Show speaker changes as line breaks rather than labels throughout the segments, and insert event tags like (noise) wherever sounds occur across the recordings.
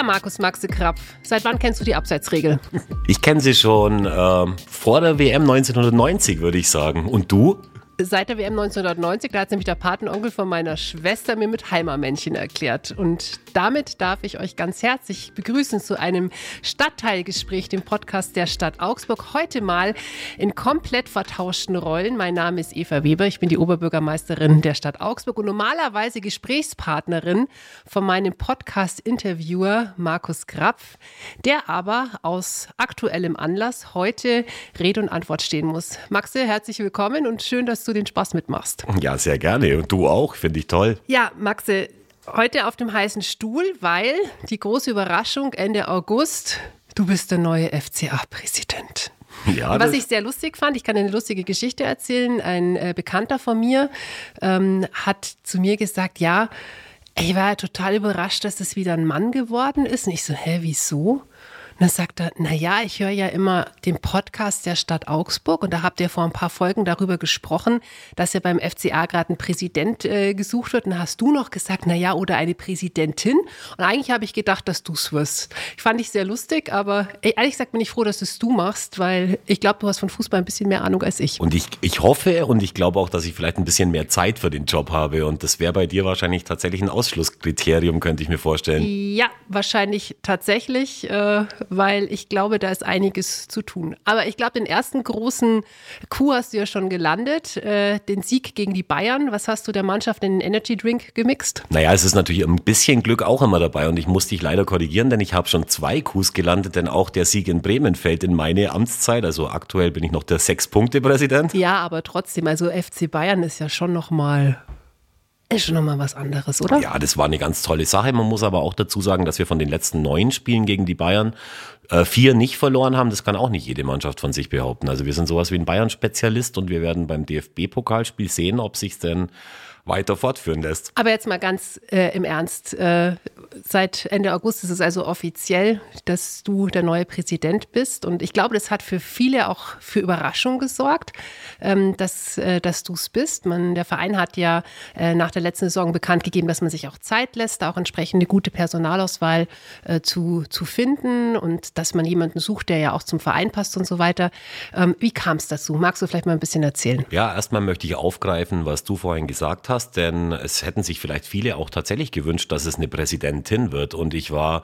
Ja, Markus Maxe Krapf, seit wann kennst du die Abseitsregel?
Ich kenne sie schon äh, vor der WM 1990, würde ich sagen. Und du?
seit der WM 1990, da hat nämlich der Patenonkel von meiner Schwester mir mit Heimermännchen erklärt. Und damit darf ich euch ganz herzlich begrüßen zu einem Stadtteilgespräch, dem Podcast der Stadt Augsburg. Heute mal in komplett vertauschten Rollen. Mein Name ist Eva Weber, ich bin die Oberbürgermeisterin der Stadt Augsburg und normalerweise Gesprächspartnerin von meinem Podcast-Interviewer Markus Krapf, der aber aus aktuellem Anlass heute Rede und Antwort stehen muss. Maxe, herzlich willkommen und schön, dass du du den Spaß mitmachst.
Ja, sehr gerne. Und du auch, finde ich toll.
Ja, Maxe, heute auf dem heißen Stuhl, weil die große Überraschung Ende August, du bist der neue FCA-Präsident. Ja, Was ich sehr lustig fand, ich kann eine lustige Geschichte erzählen. Ein äh, Bekannter von mir ähm, hat zu mir gesagt, ja, ich war ja total überrascht, dass das wieder ein Mann geworden ist. Und ich so, hä, wieso? Dann sagt er, na ja, ich höre ja immer den Podcast der Stadt Augsburg und da habt ihr vor ein paar Folgen darüber gesprochen, dass ja beim FCA gerade ein Präsident äh, gesucht wird. Und da hast du noch gesagt, na ja, oder eine Präsidentin. Und eigentlich habe ich gedacht, dass du es wirst. Ich fand ich sehr lustig, aber ey, ehrlich gesagt bin ich froh, dass es du machst, weil ich glaube, du hast von Fußball ein bisschen mehr Ahnung als ich.
Und ich, ich hoffe und ich glaube auch, dass ich vielleicht ein bisschen mehr Zeit für den Job habe. Und das wäre bei dir wahrscheinlich tatsächlich ein Ausschlusskriterium, könnte ich mir vorstellen.
Ja, wahrscheinlich tatsächlich. Äh, weil ich glaube, da ist einiges zu tun. Aber ich glaube, den ersten großen Coup hast du ja schon gelandet, äh, den Sieg gegen die Bayern. Was hast du der Mannschaft in den Energy Drink gemixt?
Naja, es ist natürlich ein bisschen Glück auch immer dabei und ich muss dich leider korrigieren, denn ich habe schon zwei Coups gelandet, denn auch der Sieg in Bremen fällt in meine Amtszeit. Also aktuell bin ich noch der Sechs-Punkte-Präsident.
Ja, aber trotzdem, also FC Bayern ist ja schon nochmal ist schon nochmal was anderes, oder?
Ja, das war eine ganz tolle Sache. Man muss aber auch dazu sagen, dass wir von den letzten neun Spielen gegen die Bayern äh, vier nicht verloren haben. Das kann auch nicht jede Mannschaft von sich behaupten. Also wir sind sowas wie ein Bayern-Spezialist und wir werden beim DFB-Pokalspiel sehen, ob sich denn weiter fortführen lässt.
Aber jetzt mal ganz äh, im Ernst. Äh, seit Ende August ist es also offiziell, dass du der neue Präsident bist. Und ich glaube, das hat für viele auch für Überraschung gesorgt, ähm, dass, äh, dass du es bist. Man, der Verein hat ja äh, nach der letzten Saison bekannt gegeben, dass man sich auch Zeit lässt, auch entsprechend eine gute Personalauswahl äh, zu, zu finden und dass man jemanden sucht, der ja auch zum Verein passt und so weiter. Ähm, wie kam es dazu? Magst du vielleicht mal ein bisschen erzählen?
Ja, erstmal möchte ich aufgreifen, was du vorhin gesagt hast, denn es hätten sich vielleicht viele auch tatsächlich gewünscht, dass es eine Präsidentin wird. Und ich war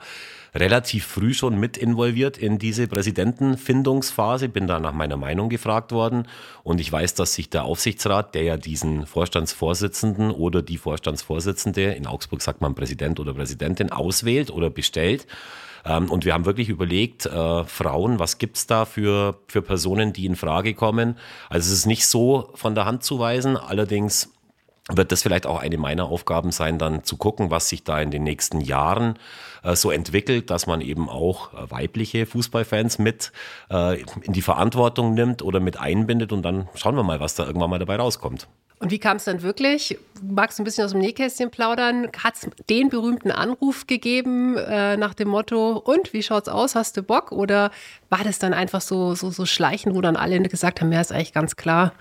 relativ früh schon mit involviert in diese Präsidentenfindungsphase, bin da nach meiner Meinung gefragt worden. Und ich weiß, dass sich der Aufsichtsrat, der ja diesen Vorstandsvorsitzenden oder die Vorstandsvorsitzende, in Augsburg sagt man Präsident oder Präsidentin, auswählt oder bestellt. Ähm, und wir haben wirklich überlegt, äh, Frauen, was gibt's da für, für Personen, die in Frage kommen? Also es ist nicht so von der Hand zu weisen, allerdings wird das vielleicht auch eine meiner Aufgaben sein, dann zu gucken, was sich da in den nächsten Jahren äh, so entwickelt, dass man eben auch äh, weibliche Fußballfans mit äh, in die Verantwortung nimmt oder mit einbindet und dann schauen wir mal, was da irgendwann mal dabei rauskommt.
Und wie kam es dann wirklich? Magst du ein bisschen aus dem Nähkästchen plaudern? Hat es den berühmten Anruf gegeben äh, nach dem Motto, und wie schaut's aus? Hast du Bock? Oder war das dann einfach so, so, so schleichen, wo dann alle gesagt haben, ja, ist eigentlich ganz klar,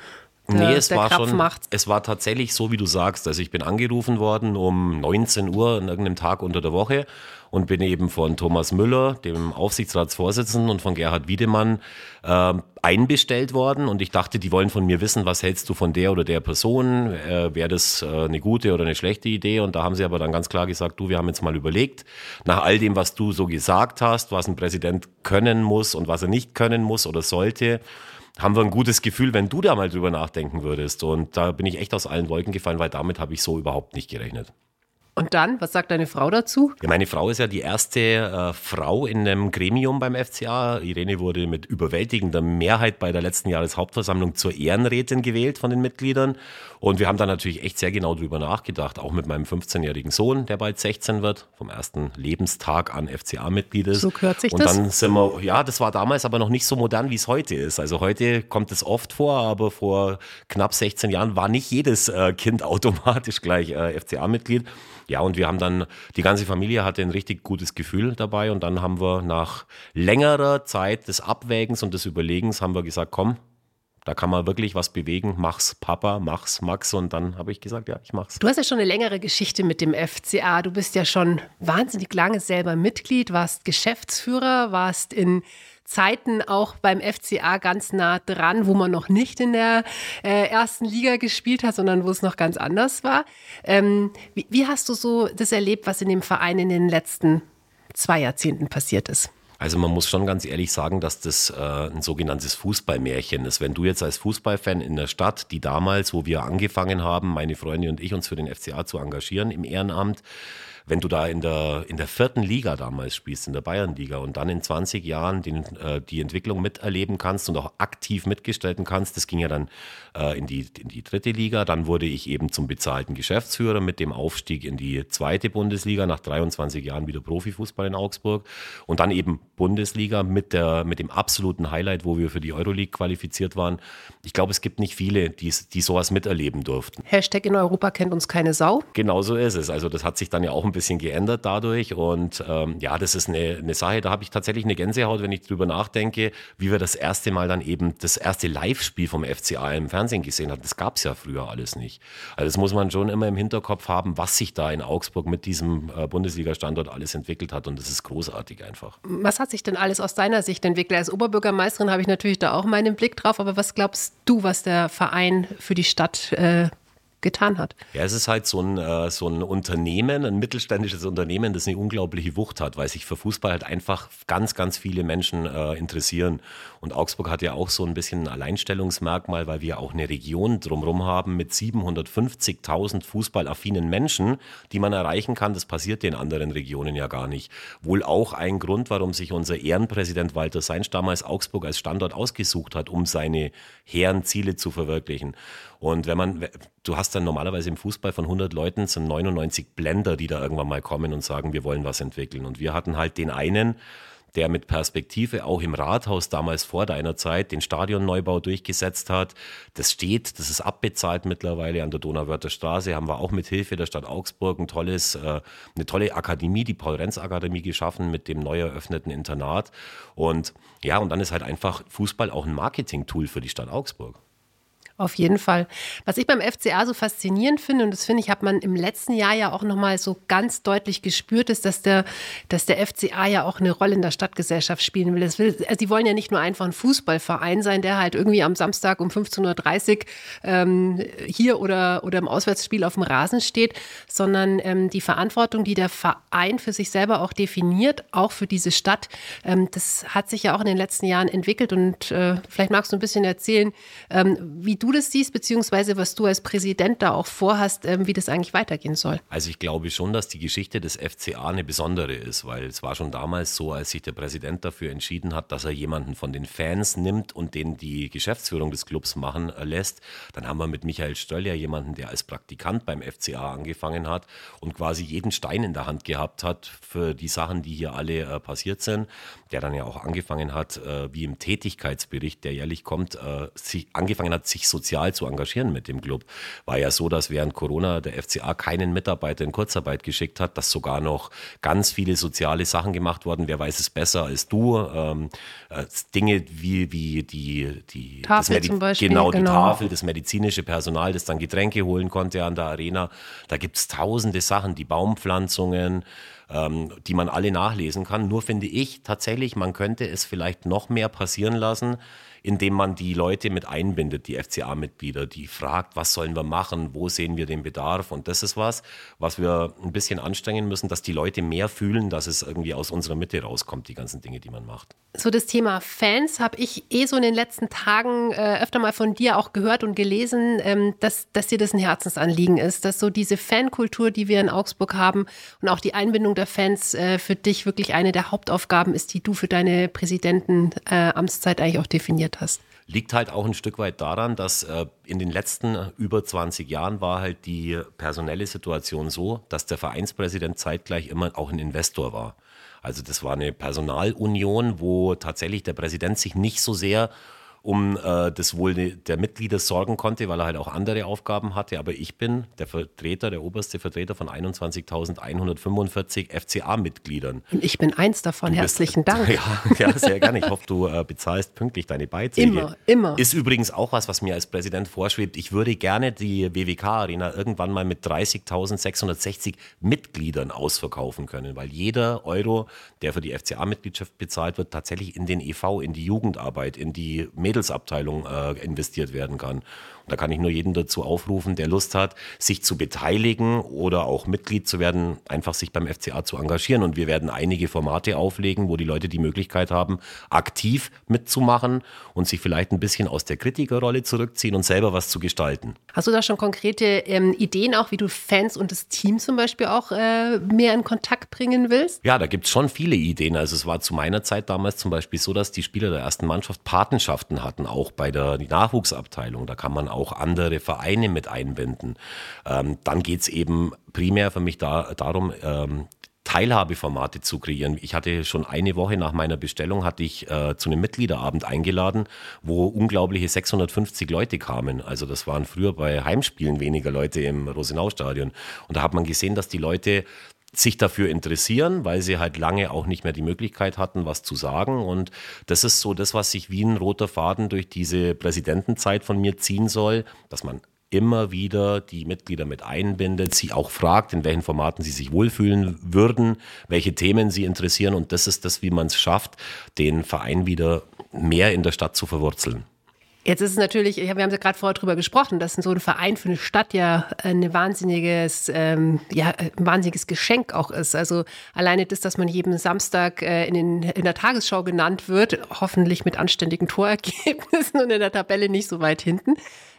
der, nee, es war schon, es war tatsächlich so, wie du sagst. Also ich bin angerufen worden um 19 Uhr an irgendeinem Tag unter der Woche und bin eben von Thomas Müller, dem Aufsichtsratsvorsitzenden, und von Gerhard Wiedemann äh, einbestellt worden. Und ich dachte, die wollen von mir wissen, was hältst du von der oder der Person? Äh, Wäre das äh, eine gute oder eine schlechte Idee? Und da haben sie aber dann ganz klar gesagt, du, wir haben jetzt mal überlegt, nach all dem, was du so gesagt hast, was ein Präsident können muss und was er nicht können muss oder sollte, haben wir ein gutes Gefühl, wenn du da mal drüber nachdenken würdest. Und da bin ich echt aus allen Wolken gefallen, weil damit habe ich so überhaupt nicht gerechnet.
Und dann, was sagt deine Frau dazu?
Ja, meine Frau ist ja die erste äh, Frau in einem Gremium beim FCA. Irene wurde mit überwältigender Mehrheit bei der letzten Jahreshauptversammlung zur Ehrenrätin gewählt von den Mitgliedern. Und wir haben da natürlich echt sehr genau drüber nachgedacht, auch mit meinem 15-jährigen Sohn, der bald 16 wird, vom ersten Lebenstag an FCA-Mitglied ist.
So gehört sich
Und
das.
Und dann sind wir, ja, das war damals aber noch nicht so modern, wie es heute ist. Also heute kommt es oft vor, aber vor knapp 16 Jahren war nicht jedes äh, Kind (laughs) automatisch gleich äh, FCA-Mitglied. Ja, und wir haben dann, die ganze Familie hatte ein richtig gutes Gefühl dabei und dann haben wir nach längerer Zeit des Abwägens und des Überlegens haben wir gesagt, komm, da kann man wirklich was bewegen. Mach's Papa, mach's Max. Und dann habe ich gesagt, ja, ich mach's.
Du hast ja schon eine längere Geschichte mit dem FCA. Du bist ja schon wahnsinnig lange selber Mitglied, warst Geschäftsführer, warst in Zeiten auch beim FCA ganz nah dran, wo man noch nicht in der äh, ersten Liga gespielt hat, sondern wo es noch ganz anders war. Ähm, wie, wie hast du so das erlebt, was in dem Verein in den letzten zwei Jahrzehnten passiert ist?
Also man muss schon ganz ehrlich sagen, dass das äh, ein sogenanntes Fußballmärchen ist. Wenn du jetzt als Fußballfan in der Stadt, die damals, wo wir angefangen haben, meine Freunde und ich uns für den FCA zu engagieren im Ehrenamt, wenn du da in der, in der vierten Liga damals spielst, in der Bayernliga und dann in 20 Jahren den, äh, die Entwicklung miterleben kannst und auch aktiv mitgestalten kannst, das ging ja dann äh, in, die, in die dritte Liga. Dann wurde ich eben zum bezahlten Geschäftsführer mit dem Aufstieg in die zweite Bundesliga, nach 23 Jahren wieder Profifußball in Augsburg und dann eben Bundesliga mit, der, mit dem absoluten Highlight, wo wir für die Euroleague qualifiziert waren. Ich glaube, es gibt nicht viele, die, die sowas miterleben durften.
Hashtag in Europa kennt uns keine Sau.
Genau so ist es. Also das hat sich dann ja auch ein bisschen geändert dadurch. Und ähm, ja, das ist eine, eine Sache, da habe ich tatsächlich eine Gänsehaut, wenn ich drüber nachdenke, wie wir das erste Mal dann eben das erste Live-Spiel vom FCA im Fernsehen gesehen haben. Das gab es ja früher alles nicht. Also das muss man schon immer im Hinterkopf haben, was sich da in Augsburg mit diesem äh, Bundesliga-Standort alles entwickelt hat. Und das ist großartig einfach.
Was hat sich denn alles aus deiner Sicht entwickelt? Als Oberbürgermeisterin habe ich natürlich da auch meinen Blick drauf. Aber was glaubst du, was der Verein für die Stadt äh, getan hat.
Ja, es ist halt so ein, äh, so ein Unternehmen, ein mittelständisches Unternehmen, das eine unglaubliche Wucht hat, weil sich für Fußball halt einfach ganz, ganz viele Menschen äh, interessieren. Und Augsburg hat ja auch so ein bisschen ein Alleinstellungsmerkmal, weil wir auch eine Region drumherum haben mit 750.000 fußballaffinen Menschen, die man erreichen kann. Das passiert den anderen Regionen ja gar nicht. Wohl auch ein Grund, warum sich unser Ehrenpräsident Walter Seinsch damals Augsburg als Standort ausgesucht hat, um seine hehren Ziele zu verwirklichen. Und wenn man, du hast dann normalerweise im Fußball von 100 Leuten sind 99 Blender, die da irgendwann mal kommen und sagen, wir wollen was entwickeln. Und wir hatten halt den einen, der mit Perspektive auch im Rathaus damals vor deiner Zeit den Stadionneubau durchgesetzt hat. Das steht, das ist abbezahlt mittlerweile an der Donauwörther Straße. Haben wir auch mit Hilfe der Stadt Augsburg ein tolles, äh, eine tolle Akademie, die Paul-Renz-Akademie geschaffen mit dem neu eröffneten Internat. Und ja, und dann ist halt einfach Fußball auch ein Marketing-Tool für die Stadt Augsburg.
Auf jeden Fall. Was ich beim FCA so faszinierend finde, und das finde ich, hat man im letzten Jahr ja auch nochmal so ganz deutlich gespürt, ist, dass der, dass der FCA ja auch eine Rolle in der Stadtgesellschaft spielen will. will also die wollen ja nicht nur einfach ein Fußballverein sein, der halt irgendwie am Samstag um 15.30 Uhr ähm, hier oder, oder im Auswärtsspiel auf dem Rasen steht, sondern ähm, die Verantwortung, die der Verein für sich selber auch definiert, auch für diese Stadt, ähm, das hat sich ja auch in den letzten Jahren entwickelt. Und äh, vielleicht magst du ein bisschen erzählen, ähm, wie du du das siehst, beziehungsweise was du als Präsident da auch vorhast, ähm, wie das eigentlich weitergehen soll.
Also ich glaube schon, dass die Geschichte des FCA eine besondere ist, weil es war schon damals so, als sich der Präsident dafür entschieden hat, dass er jemanden von den Fans nimmt und den die Geschäftsführung des Clubs machen äh, lässt. Dann haben wir mit Michael Stöll ja jemanden, der als Praktikant beim FCA angefangen hat und quasi jeden Stein in der Hand gehabt hat für die Sachen, die hier alle äh, passiert sind. Der dann ja auch angefangen hat, äh, wie im Tätigkeitsbericht, der jährlich kommt, äh, sich, angefangen hat, sich so sozial zu engagieren mit dem Club. War ja so, dass während Corona der FCA keinen Mitarbeiter in Kurzarbeit geschickt hat, dass sogar noch ganz viele soziale Sachen gemacht wurden. Wer weiß es besser als du? Ähm, äh, Dinge wie, wie die, die
Tafel zum Beispiel,
genau, die genau. Tafel, das medizinische Personal, das dann Getränke holen konnte an der Arena. Da gibt es tausende Sachen, die Baumpflanzungen, ähm, die man alle nachlesen kann. Nur finde ich tatsächlich, man könnte es vielleicht noch mehr passieren lassen, indem man die Leute mit einbindet, die FCA-Mitglieder, die fragt, was sollen wir machen, wo sehen wir den Bedarf. Und das ist was, was wir ein bisschen anstrengen müssen, dass die Leute mehr fühlen, dass es irgendwie aus unserer Mitte rauskommt, die ganzen Dinge, die man macht.
So das Thema Fans habe ich eh so in den letzten Tagen äh, öfter mal von dir auch gehört und gelesen, ähm, dass, dass dir das ein Herzensanliegen ist, dass so diese Fankultur, die wir in Augsburg haben und auch die Einbindung der Fans äh, für dich wirklich eine der Hauptaufgaben ist, die du für deine Präsidentenamtszeit äh, eigentlich auch definiert hast?
Liegt halt auch ein Stück weit daran, dass äh, in den letzten äh, über 20 Jahren war halt die personelle Situation so, dass der Vereinspräsident zeitgleich immer auch ein Investor war. Also das war eine Personalunion, wo tatsächlich der Präsident sich nicht so sehr um äh, das Wohl der Mitglieder sorgen konnte, weil er halt auch andere Aufgaben hatte. Aber ich bin der Vertreter, der oberste Vertreter von 21.145 FCA-Mitgliedern.
Und ich bin eins davon. Du Herzlichen bist, Dank. (laughs)
Ja, ja, sehr gerne. Ich hoffe, du äh, bezahlst pünktlich deine Beiträge.
Immer, immer.
Ist übrigens auch was, was mir als Präsident vorschwebt. Ich würde gerne die WWK-Arena irgendwann mal mit 30.660 Mitgliedern ausverkaufen können, weil jeder Euro, der für die FCA-Mitgliedschaft bezahlt wird, tatsächlich in den EV, in die Jugendarbeit, in die Mädelsabteilung äh, investiert werden kann. Da kann ich nur jeden dazu aufrufen, der Lust hat, sich zu beteiligen oder auch Mitglied zu werden, einfach sich beim FCA zu engagieren. Und wir werden einige Formate auflegen, wo die Leute die Möglichkeit haben, aktiv mitzumachen und sich vielleicht ein bisschen aus der Kritikerrolle zurückziehen und selber was zu gestalten.
Hast du da schon konkrete ähm, Ideen auch, wie du Fans und das Team zum Beispiel auch äh, mehr in Kontakt bringen willst?
Ja, da gibt es schon viele Ideen. Also es war zu meiner Zeit damals zum Beispiel so, dass die Spieler der ersten Mannschaft Patenschaften hatten, auch bei der Nachwuchsabteilung. Da kann man auch andere Vereine mit einbinden. Ähm, dann geht es eben primär für mich da, darum, ähm, Teilhabeformate zu kreieren. Ich hatte schon eine Woche nach meiner Bestellung hatte ich äh, zu einem Mitgliederabend eingeladen, wo unglaubliche 650 Leute kamen. Also das waren früher bei Heimspielen weniger Leute im Rosenau-Stadion. Und da hat man gesehen, dass die Leute sich dafür interessieren, weil sie halt lange auch nicht mehr die Möglichkeit hatten, was zu sagen. Und das ist so das, was sich wie ein roter Faden durch diese Präsidentenzeit von mir ziehen soll, dass man immer wieder die Mitglieder mit einbindet, sie auch fragt, in welchen Formaten sie sich wohlfühlen würden, welche Themen sie interessieren. Und das ist das, wie man es schafft, den Verein wieder mehr in der Stadt zu verwurzeln.
Jetzt ist es natürlich, wir haben ja gerade vorher drüber gesprochen, dass so ein Verein für eine Stadt ja ein wahnsinniges, ähm, ja, ein wahnsinniges Geschenk auch ist. Also alleine das, dass man jeden Samstag äh, in, den, in der Tagesschau genannt wird, hoffentlich mit anständigen Torergebnissen und in der Tabelle nicht so weit hinten.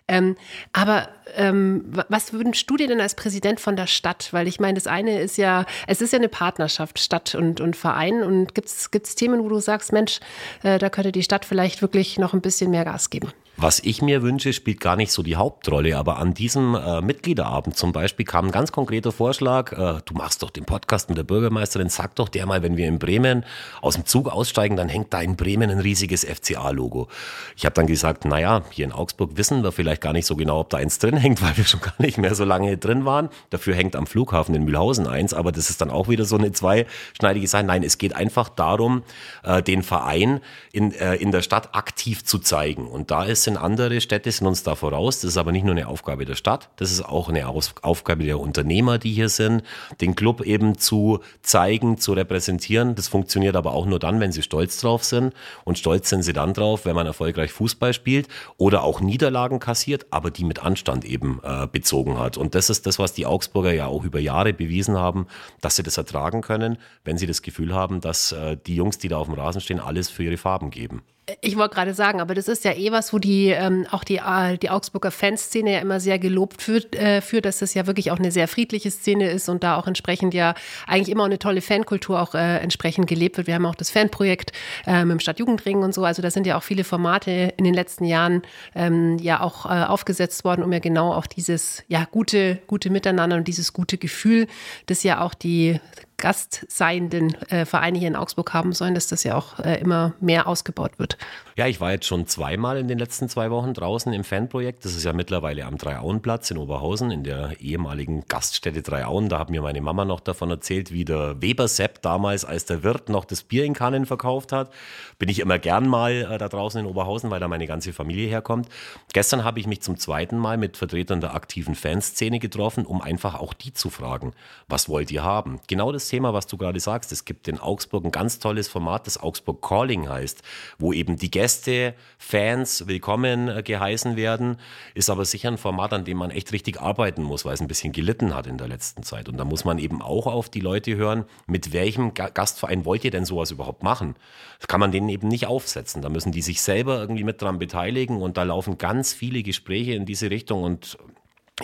Ähm, aber ähm, was wünschst du dir denn als Präsident von der Stadt? Weil ich meine, das eine ist ja, es ist ja eine Partnerschaft, Stadt und, und Verein. Und gibt es Themen, wo du sagst, Mensch, äh, da könnte die Stadt vielleicht wirklich noch ein bisschen mehr Gas geben?
Was ich mir wünsche, spielt gar nicht so die Hauptrolle, aber an diesem äh, Mitgliederabend zum Beispiel kam ein ganz konkreter Vorschlag, äh, du machst doch den Podcast mit der Bürgermeisterin, sag doch der mal, wenn wir in Bremen aus dem Zug aussteigen, dann hängt da in Bremen ein riesiges FCA-Logo. Ich habe dann gesagt, naja, hier in Augsburg wissen wir vielleicht gar nicht so genau, ob da eins drin hängt, (laughs) weil wir schon gar nicht mehr so lange drin waren. Dafür hängt am Flughafen in Mühlhausen eins, aber das ist dann auch wieder so eine zweischneidige Sache. Nein, es geht einfach darum, äh, den Verein in, äh, in der Stadt aktiv zu zeigen. Und da ist sind andere Städte, sind uns da voraus. Das ist aber nicht nur eine Aufgabe der Stadt, das ist auch eine Aufgabe der Unternehmer, die hier sind, den Club eben zu zeigen, zu repräsentieren. Das funktioniert aber auch nur dann, wenn sie stolz drauf sind. Und stolz sind sie dann drauf, wenn man erfolgreich Fußball spielt oder auch Niederlagen kassiert, aber die mit Anstand eben äh, bezogen hat. Und das ist das, was die Augsburger ja auch über Jahre bewiesen haben, dass sie das ertragen können, wenn sie das Gefühl haben, dass äh, die Jungs, die da auf dem Rasen stehen, alles für ihre Farben geben.
Ich wollte gerade sagen, aber das ist ja eh was, wo die ähm, auch die, äh, die Augsburger Fanszene ja immer sehr gelobt wird, äh, für, dass das ja wirklich auch eine sehr friedliche Szene ist und da auch entsprechend ja eigentlich immer eine tolle Fankultur auch äh, entsprechend gelebt wird. Wir haben auch das Fanprojekt äh, mit dem Stadtjugendring und so. Also da sind ja auch viele Formate in den letzten Jahren ähm, ja auch äh, aufgesetzt worden, um ja genau auch dieses ja gute, gute Miteinander und dieses gute Gefühl, das ja auch die gastseienden äh, Vereine hier in Augsburg haben sollen, dass das ja auch äh, immer mehr ausgebaut wird.
Ja, ich war jetzt schon zweimal in den letzten zwei Wochen draußen im Fanprojekt. Das ist ja mittlerweile am Dreiauenplatz in Oberhausen, in der ehemaligen Gaststätte Dreiauen. Da hat mir meine Mama noch davon erzählt, wie der Weber Sepp damals, als der Wirt noch das Bier in Kannen verkauft hat. Bin ich immer gern mal äh, da draußen in Oberhausen, weil da meine ganze Familie herkommt. Gestern habe ich mich zum zweiten Mal mit Vertretern der aktiven Fanszene getroffen, um einfach auch die zu fragen, was wollt ihr haben? Genau das Thema, was du gerade sagst. Es gibt in Augsburg ein ganz tolles Format, das Augsburg Calling heißt, wo eben die Gäste, Fans willkommen äh, geheißen werden. Ist aber sicher ein Format, an dem man echt richtig arbeiten muss, weil es ein bisschen gelitten hat in der letzten Zeit. Und da muss man eben auch auf die Leute hören, mit welchem Gastverein wollt ihr denn sowas überhaupt machen? Das kann man denen eben nicht aufsetzen. Da müssen die sich selber irgendwie mit dran beteiligen und da laufen ganz viele Gespräche in diese Richtung und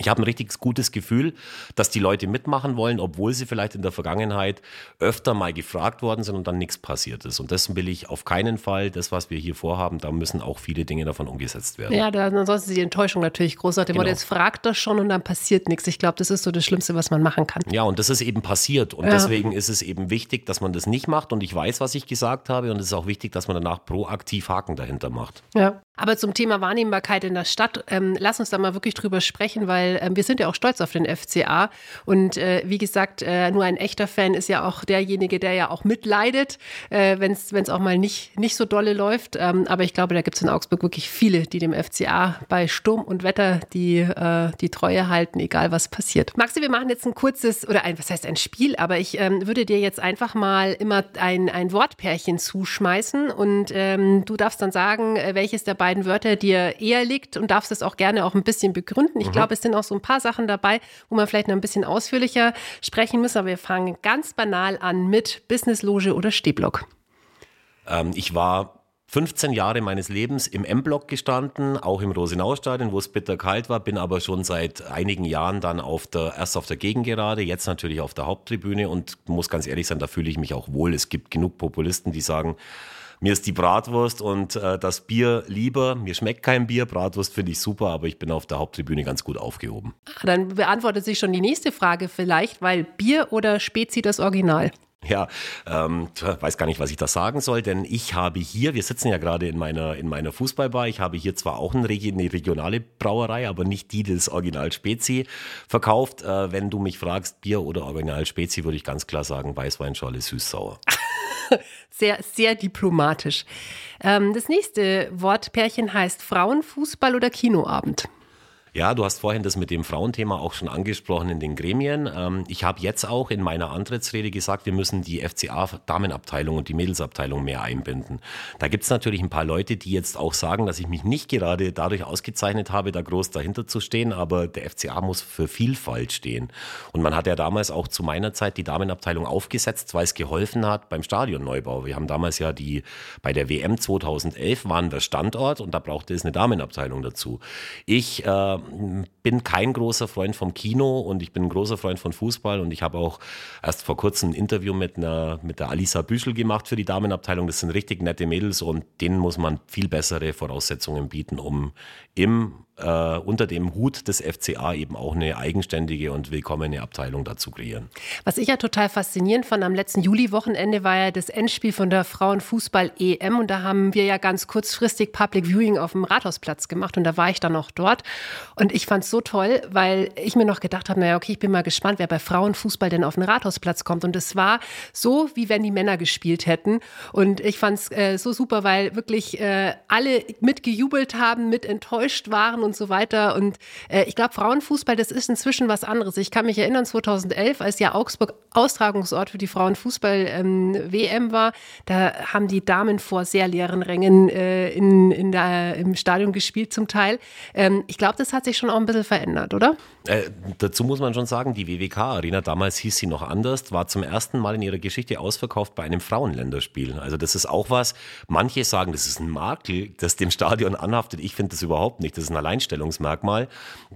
ich habe ein richtig gutes Gefühl, dass die Leute mitmachen wollen, obwohl sie vielleicht in der Vergangenheit öfter mal gefragt worden sind und dann nichts passiert ist. Und das will ich auf keinen Fall. Das, was wir hier vorhaben, da müssen auch viele Dinge davon umgesetzt werden.
Ja, dann ansonsten ist die Enttäuschung natürlich groß. Nach dem genau. jetzt fragt das schon und dann passiert nichts. Ich glaube, das ist so das Schlimmste, was man machen kann.
Ja, und das ist eben passiert. Und ja. deswegen ist es eben wichtig, dass man das nicht macht. Und ich weiß, was ich gesagt habe. Und es ist auch wichtig, dass man danach proaktiv Haken dahinter macht.
Ja. Aber zum Thema Wahrnehmbarkeit in der Stadt, ähm, lass uns da mal wirklich drüber sprechen, weil ähm, wir sind ja auch stolz auf den FCA. Und äh, wie gesagt, äh, nur ein echter Fan ist ja auch derjenige, der ja auch mitleidet, äh, wenn es auch mal nicht, nicht so dolle läuft. Ähm, aber ich glaube, da gibt es in Augsburg wirklich viele, die dem FCA bei Sturm und Wetter die, äh, die Treue halten, egal was passiert. Maxi, wir machen jetzt ein kurzes, oder ein, was heißt ein Spiel, aber ich ähm, würde dir jetzt einfach mal immer ein, ein Wortpärchen zuschmeißen und ähm, du darfst dann sagen, äh, welches der beiden Wörter dir eher liegt und darfst es auch gerne auch ein bisschen begründen. Ich mhm. glaube, es sind auch so ein paar Sachen dabei, wo man vielleicht noch ein bisschen ausführlicher sprechen muss, aber wir fangen ganz banal an mit Businessloge oder Stehblock.
Ähm, ich war 15 Jahre meines Lebens im M-Block gestanden, auch im Rosenau-Stadion, wo es bitterkalt war, bin aber schon seit einigen Jahren dann auf der, erst auf der Gegengerade, jetzt natürlich auf der Haupttribüne und muss ganz ehrlich sein, da fühle ich mich auch wohl. Es gibt genug Populisten, die sagen, mir ist die Bratwurst und äh, das Bier lieber. Mir schmeckt kein Bier, Bratwurst finde ich super, aber ich bin auf der Haupttribüne ganz gut aufgehoben.
Dann beantwortet sich schon die nächste Frage vielleicht, weil Bier oder Spezi das Original?
Ja, ähm, weiß gar nicht, was ich da sagen soll, denn ich habe hier, wir sitzen ja gerade in meiner, in meiner Fußballbar, ich habe hier zwar auch eine, regionale Brauerei, aber nicht die des Original Spezi verkauft. Äh, wenn du mich fragst, Bier oder Original Spezi, würde ich ganz klar sagen, Weißweinschorle süß-sauer.
Sehr, sehr diplomatisch. Ähm, das nächste Wortpärchen heißt Frauenfußball oder Kinoabend.
Ja, du hast vorhin das mit dem Frauenthema auch schon angesprochen in den Gremien. Ähm, ich habe jetzt auch in meiner Antrittsrede gesagt, wir müssen die FCA-Damenabteilung und die Mädelsabteilung mehr einbinden. Da gibt es natürlich ein paar Leute, die jetzt auch sagen, dass ich mich nicht gerade dadurch ausgezeichnet habe, da groß dahinter zu stehen, aber der FCA muss für Vielfalt stehen. Und man hat ja damals auch zu meiner Zeit die Damenabteilung aufgesetzt, weil es geholfen hat beim Stadionneubau. Wir haben damals ja die, bei der WM 2011 waren wir Standort und da brauchte es eine Damenabteilung dazu. Ich äh, bin kein großer Freund vom Kino und ich bin ein großer Freund von Fußball und ich habe auch erst vor kurzem ein Interview mit, einer, mit der Alisa Büschel gemacht für die Damenabteilung. Das sind richtig nette Mädels und denen muss man viel bessere Voraussetzungen bieten, um im äh, unter dem Hut des FCA eben auch eine eigenständige und willkommene Abteilung dazu kreieren.
Was ich ja total faszinierend fand, am letzten Juli-Wochenende war ja das Endspiel von der Frauenfußball-EM und da haben wir ja ganz kurzfristig Public Viewing auf dem Rathausplatz gemacht. Und da war ich dann auch dort. Und ich fand es so toll, weil ich mir noch gedacht habe, naja, okay, ich bin mal gespannt, wer bei Frauenfußball denn auf den Rathausplatz kommt. Und es war so, wie wenn die Männer gespielt hätten. Und ich fand es äh, so super, weil wirklich äh, alle mitgejubelt haben, mit enttäuscht waren und so weiter. Und äh, ich glaube, Frauenfußball, das ist inzwischen was anderes. Ich kann mich erinnern, 2011, als ja Augsburg Austragungsort für die Frauenfußball-WM ähm, war, da haben die Damen vor sehr leeren Rängen äh, in, in der, im Stadion gespielt zum Teil. Ähm, ich glaube, das hat sich schon auch ein bisschen verändert, oder?
Äh, dazu muss man schon sagen, die WWK-Arena, damals hieß sie noch anders, war zum ersten Mal in ihrer Geschichte ausverkauft bei einem Frauenländerspiel. Also das ist auch was, manche sagen, das ist ein Makel, das dem Stadion anhaftet. Ich finde das überhaupt nicht. Das ist ein Alleinstellungsmerkmal.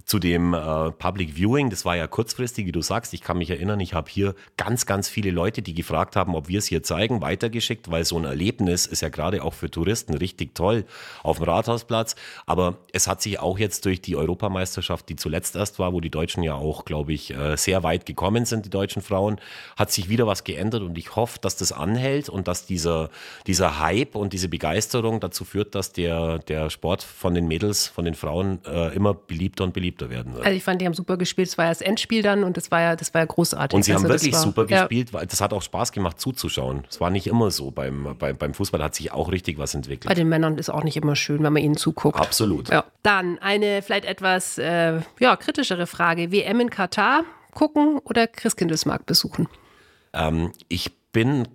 Zu dem äh, Public Viewing, das war ja kurzfristig, wie du sagst. Ich kann mich erinnern, ich habe hier ganz, ganz viele Leute, die gefragt haben, ob wir es hier zeigen, weitergeschickt, weil so ein Erlebnis ist ja gerade auch für Touristen richtig toll auf dem Rathausplatz. Aber es hat sich auch jetzt durch die Europameisterschaft, die zuletzt erst war, wo die Deutschen ja auch, glaube ich, äh, sehr weit gekommen sind, die deutschen Frauen, hat sich wieder was geändert und ich hoffe, dass das anhält und dass dieser, dieser Hype und diese Begeisterung dazu führt, dass der, der Sport von den Mädels, von den Frauen äh, immer beliebter und beliebter werden wird.
Also ich fand, die haben super gespielt. Es war ja das Endspiel dann und das war ja, das war ja großartig.
Und sie also haben wirklich war, super gespielt, weil das hat auch Spaß gemacht zuzuschauen. Es war nicht immer so. Beim, beim, beim Fußball hat sich auch richtig was entwickelt.
Bei den Männern ist auch nicht immer schön, wenn man ihnen zuguckt.
Absolut.
Ja. Dann eine vielleicht etwas äh, ja, kritischere Frage. WM in Katar gucken oder Christkindlesmarkt besuchen?
Ähm, ich bin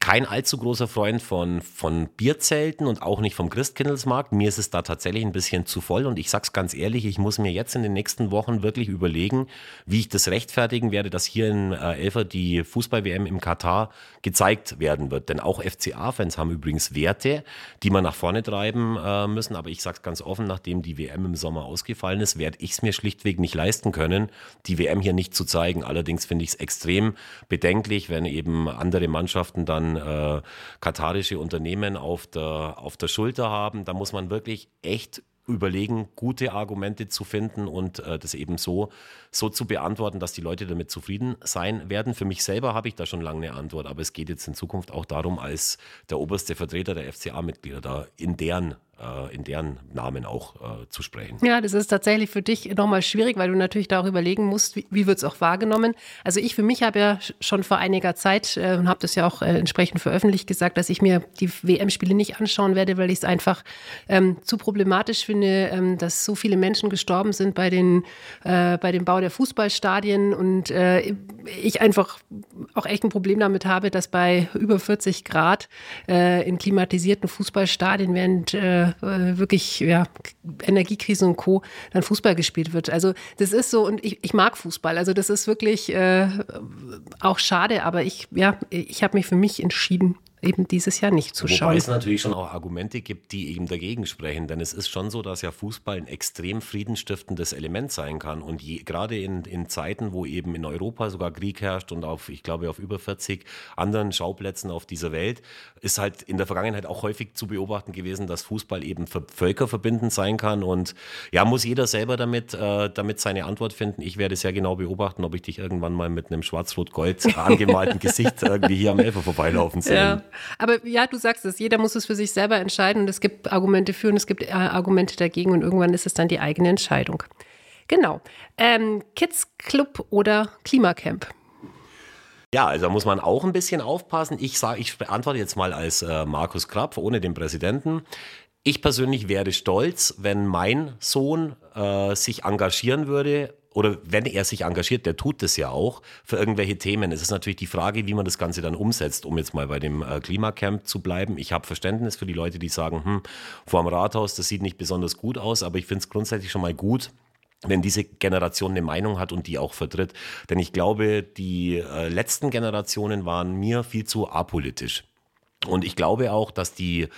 kein allzu großer Freund von, von Bierzelten und auch nicht vom Christkindlesmarkt. Mir ist es da tatsächlich ein bisschen zu voll und ich sag's ganz ehrlich, ich muss mir jetzt in den nächsten Wochen wirklich überlegen, wie ich das rechtfertigen werde, dass hier in äh, Elfer die Fußball-WM im Katar gezeigt werden wird. Denn auch FCA-Fans haben übrigens Werte, die man nach vorne treiben äh, müssen. Aber ich sag's ganz offen, nachdem die WM im Sommer ausgefallen ist, werde ich es mir schlichtweg nicht leisten können, die WM hier nicht zu zeigen. Allerdings finde ich es extrem bedenklich, wenn eben andere Mannschaften dann äh, katarische Unternehmen auf der, auf der Schulter haben. Da muss man wirklich echt überlegen, gute Argumente zu finden und äh, das eben so, so zu beantworten, dass die Leute damit zufrieden sein werden. Für mich selber habe ich da schon lange eine Antwort, aber es geht jetzt in Zukunft auch darum, als der oberste Vertreter der FCA-Mitglieder da in deren äh, in deren Namen auch äh, zu sprechen.
Ja, das ist tatsächlich für dich nochmal schwierig, weil du natürlich da auch überlegen musst, wie, wie wird es auch wahrgenommen. Also ich für mich habe ja schon vor einiger Zeit äh, und habe das ja auch äh, entsprechend veröffentlicht gesagt, dass ich mir die WM-Spiele nicht anschauen werde, weil ich es einfach ähm, zu problematisch finde, ähm, dass so viele Menschen gestorben sind bei, den, äh, bei dem Bau der Fußballstadien und äh, ich einfach auch echt ein Problem damit habe, dass bei über 40 Grad in klimatisierten Fußballstadien während äh, wirklich ja, Energiekrise und Co. dann Fußball gespielt wird. Also das ist so und ich, ich mag Fußball. Also das ist wirklich äh, auch schade, aber ich ja ich habe mich für mich entschieden, eben dieses Jahr nicht zu
Wobei
schauen.
Wobei es natürlich schon auch Argumente gibt, die eben dagegen sprechen. Denn es ist schon so, dass ja Fußball ein extrem friedensstiftendes Element sein kann. Und je, gerade in, in Zeiten, wo eben in Europa sogar Krieg herrscht und auf, ich glaube, auf über 40 anderen Schauplätzen auf dieser Welt, ist halt in der Vergangenheit auch häufig zu beobachten gewesen, dass Fußball eben völkerverbindend sein kann. Und ja, muss jeder selber damit, äh, damit seine Antwort finden. Ich werde sehr genau beobachten, ob ich dich irgendwann mal mit einem schwarz-rot-gold (laughs) angemalten Gesicht irgendwie hier am Elfer vorbeilaufen sehe. Ja.
Aber ja, du sagst es, jeder muss es für sich selber entscheiden und es gibt Argumente für und es gibt äh, Argumente dagegen und irgendwann ist es dann die eigene Entscheidung. Genau. Ähm, Kids Club oder Klimacamp?
Ja, also da muss man auch ein bisschen aufpassen. Ich sage, ich beantworte jetzt mal als äh, Markus Krapf ohne den Präsidenten. Ich persönlich wäre stolz, wenn mein Sohn äh, sich engagieren würde oder wenn er sich engagiert, der tut das ja auch für irgendwelche Themen. Es ist natürlich die Frage, wie man das Ganze dann umsetzt, um jetzt mal bei dem äh, Klimacamp zu bleiben. Ich habe Verständnis für die Leute, die sagen, hm, vor dem Rathaus, das sieht nicht besonders gut aus, aber ich finde es grundsätzlich schon mal gut, wenn diese Generation eine Meinung hat und die auch vertritt. Denn ich glaube, die äh, letzten Generationen waren mir viel zu apolitisch. Und ich glaube auch, dass die,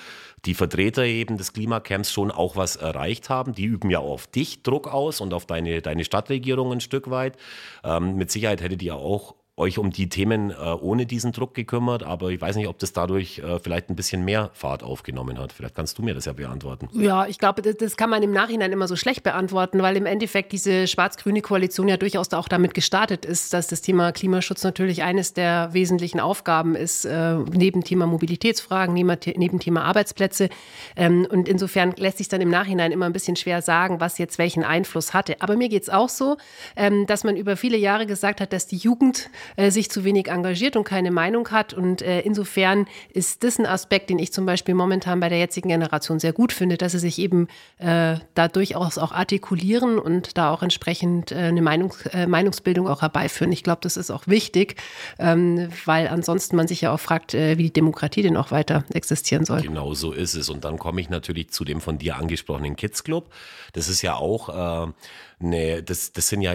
die Vertreter eben des Klimacamps schon auch was erreicht haben. Die üben ja auf dich Druck aus und auf deine, deine Stadtregierung ein Stück weit. Ähm, mit Sicherheit hättet ihr auch euch um die Themen äh, ohne diesen Druck gekümmert, aber ich weiß nicht, ob das dadurch äh, vielleicht ein bisschen mehr Fahrt aufgenommen hat. Vielleicht kannst du mir das ja beantworten.
Ja, ich glaube, das, das kann man im Nachhinein immer so schlecht beantworten, weil im Endeffekt diese schwarz-grüne Koalition ja durchaus auch damit gestartet ist, dass das Thema Klimaschutz natürlich eines der wesentlichen Aufgaben ist, äh, neben Thema Mobilitätsfragen, neben, neben Thema Arbeitsplätze. Ähm, und insofern lässt sich dann im Nachhinein immer ein bisschen schwer sagen, was jetzt welchen Einfluss hatte. Aber mir geht es auch so, ähm, dass man über viele Jahre gesagt hat, dass die Jugend äh, sich zu wenig engagiert und keine Meinung hat. Und äh, insofern ist das ein Aspekt, den ich zum Beispiel momentan bei der jetzigen Generation sehr gut finde, dass sie sich eben äh, da durchaus auch artikulieren und da auch entsprechend äh, eine Meinungs äh, Meinungsbildung auch herbeiführen. Ich glaube, das ist auch wichtig, ähm, weil ansonsten man sich ja auch fragt, wie die Demokratie denn auch weiter existieren soll.
Genau so ist es. Und dann komme ich natürlich zu dem von dir angesprochenen Kids Club. Das ist ja auch äh, eine, das, das sind ja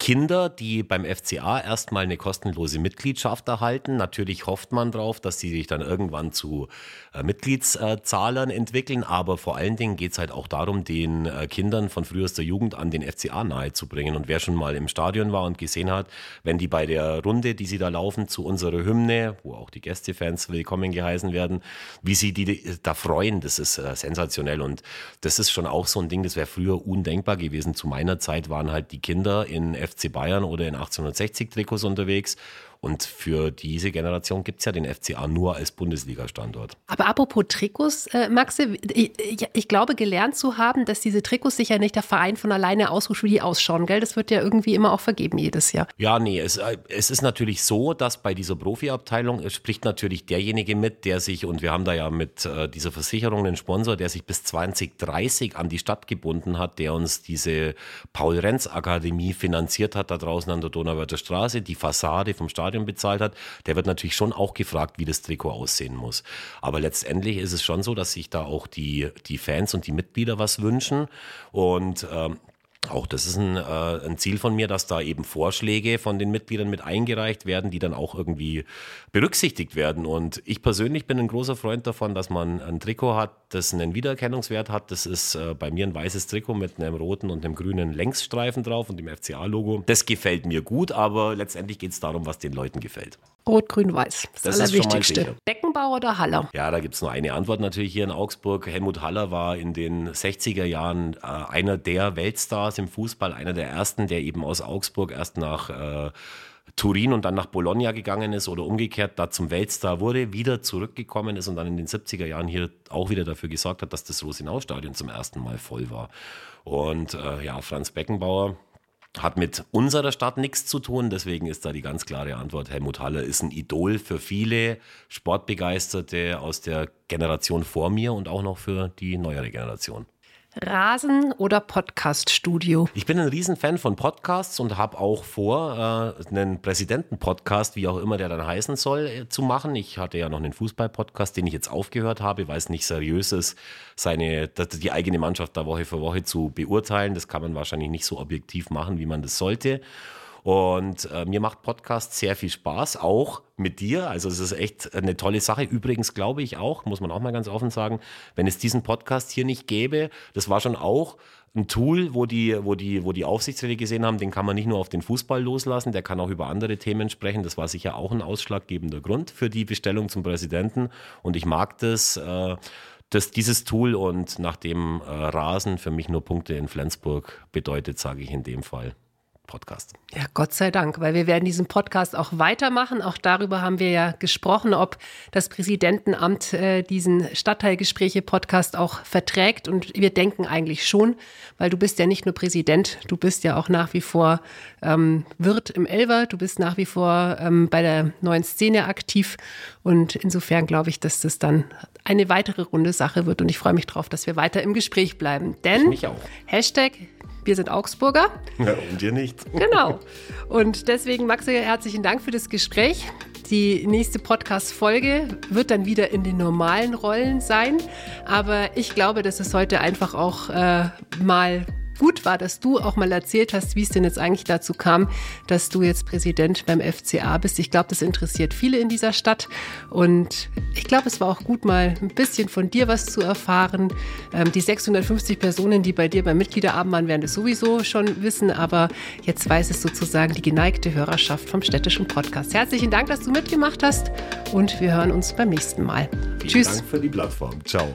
Kinder, die beim FCA erstmal eine kostenlose Mitgliedschaft erhalten. Natürlich hofft man darauf, dass sie sich dann irgendwann zu äh, Mitgliedszahlern entwickeln, aber vor allen Dingen geht es halt auch darum, den äh, Kindern von frühester Jugend an den FCA nahezubringen. Und wer schon mal im Stadion war und gesehen hat, wenn die bei der Runde, die sie da laufen, zu unserer Hymne, wo auch die Gästefans willkommen geheißen werden, wie sie die da freuen, das ist äh, sensationell. Und das ist schon auch so ein Ding, das wäre früher undenkbar gewesen. Zu meiner Zeit waren halt die Kinder in FC Bayern oder in 1860 Trikots unterwegs und für diese Generation gibt es ja den FCA nur als Bundesliga-Standort.
Aber apropos Trikots, äh, Maxe, ich, ich, glaube gelernt zu haben, dass diese Trikots sich ja nicht der Verein von alleine aussucht, wie die ausschauen, gell? Das wird ja irgendwie immer auch vergeben jedes Jahr.
Ja, nee, es, äh, es ist natürlich so, dass bei dieser Profiabteilung spricht natürlich derjenige mit, der sich, und wir haben da ja mit äh, dieser Versicherung einen Sponsor, der sich bis 2030 an die Stadt gebunden hat, der uns diese Paul-Renz-Akademie finanziert hat, da draußen an der Donauwörther Straße, die Fassade vom Stadion Stadion bezahlt hat, der wird natürlich schon auch gefragt, wie das Trikot aussehen muss. Aber letztendlich ist es schon so, dass sich da auch die, die Fans und die Mitglieder was wünschen. Und ähm, auch das ist ein, äh, ein, Ziel von mir, dass da eben Vorschläge von den Mitgliedern mit eingereicht werden, die dann auch irgendwie berücksichtigt werden. Und ich persönlich bin ein großer Freund davon, dass man ein Trikot hat, das einen Wiedererkennungswert hat. Das ist äh, bei mir ein weißes Trikot mit einem roten und einem grünen Längsstreifen drauf und dem FCA-Logo. Das gefällt mir gut, aber letztendlich geht es darum, was den Leuten gefällt.
Rot, Grün, Weiß. Das, das ist das Allerwichtigste. Beckenbauer oder Haller?
Ja, da gibt es nur eine Antwort natürlich hier in Augsburg. Helmut Haller war in den 60er Jahren äh, einer der Weltstars im Fußball, einer der ersten, der eben aus Augsburg erst nach äh, Turin und dann nach Bologna gegangen ist oder umgekehrt da zum Weltstar wurde, wieder zurückgekommen ist und dann in den 70er Jahren hier auch wieder dafür gesorgt hat, dass das Rosenau-Stadion zum ersten Mal voll war. Und äh, ja, Franz Beckenbauer, hat mit unserer Stadt nichts zu tun, deswegen ist da die ganz klare Antwort. Helmut Haller ist ein Idol für viele Sportbegeisterte aus der Generation vor mir und auch noch für die neuere Generation.
Rasen oder Podcast-Studio?
Ich bin ein Riesenfan von Podcasts und habe auch vor, äh, einen Präsidenten-Podcast, wie auch immer der dann heißen soll, äh, zu machen. Ich hatte ja noch einen Fußball-Podcast, den ich jetzt aufgehört habe, weil es nicht seriös ist, seine, die eigene Mannschaft da Woche für Woche zu beurteilen. Das kann man wahrscheinlich nicht so objektiv machen, wie man das sollte. Und äh, mir macht Podcast sehr viel Spaß, auch mit dir. Also es ist echt eine tolle Sache. Übrigens glaube ich auch, muss man auch mal ganz offen sagen, wenn es diesen Podcast hier nicht gäbe, das war schon auch ein Tool, wo die, wo die, wo die Aufsichtsräte gesehen haben, den kann man nicht nur auf den Fußball loslassen, der kann auch über andere Themen sprechen. Das war sicher auch ein ausschlaggebender Grund für die Bestellung zum Präsidenten. Und ich mag das. Äh, das, dieses Tool und nachdem äh, Rasen für mich nur Punkte in Flensburg bedeutet, sage ich in dem Fall Podcast.
Ja, Gott sei Dank, weil wir werden diesen Podcast auch weitermachen. Auch darüber haben wir ja gesprochen, ob das Präsidentenamt äh, diesen Stadtteilgespräche-Podcast auch verträgt. Und wir denken eigentlich schon, weil du bist ja nicht nur Präsident, du bist ja auch nach wie vor ähm, Wirt im Elver, du bist nach wie vor ähm, bei der neuen Szene aktiv. Und insofern glaube ich, dass das dann eine weitere runde Sache wird. Und ich freue mich darauf, dass wir weiter im Gespräch bleiben. Denn. Hashtag wir sind Augsburger.
Ja, und dir nicht. (laughs)
Genau. Und deswegen, Maxe, herzlichen Dank für das Gespräch. Die nächste Podcast-Folge wird dann wieder in den normalen Rollen sein. Aber ich glaube, dass es heute einfach auch äh, mal gut war, dass du auch mal erzählt hast, wie es denn jetzt eigentlich dazu kam, dass du jetzt Präsident beim FCA bist. Ich glaube, das interessiert viele in dieser Stadt. Und ich glaube, es war auch gut, mal ein bisschen von dir was zu erfahren. Ähm, die 650 Personen, die bei dir beim Mitgliederabend waren, werden es sowieso schon wissen. Aber jetzt weiß es sozusagen die geneigte Hörerschaft vom städtischen Podcast. Herzlichen Dank, dass du mitgemacht hast. Und wir hören uns beim nächsten Mal.
Vielen Tschüss. Dank für die Plattform. Ciao.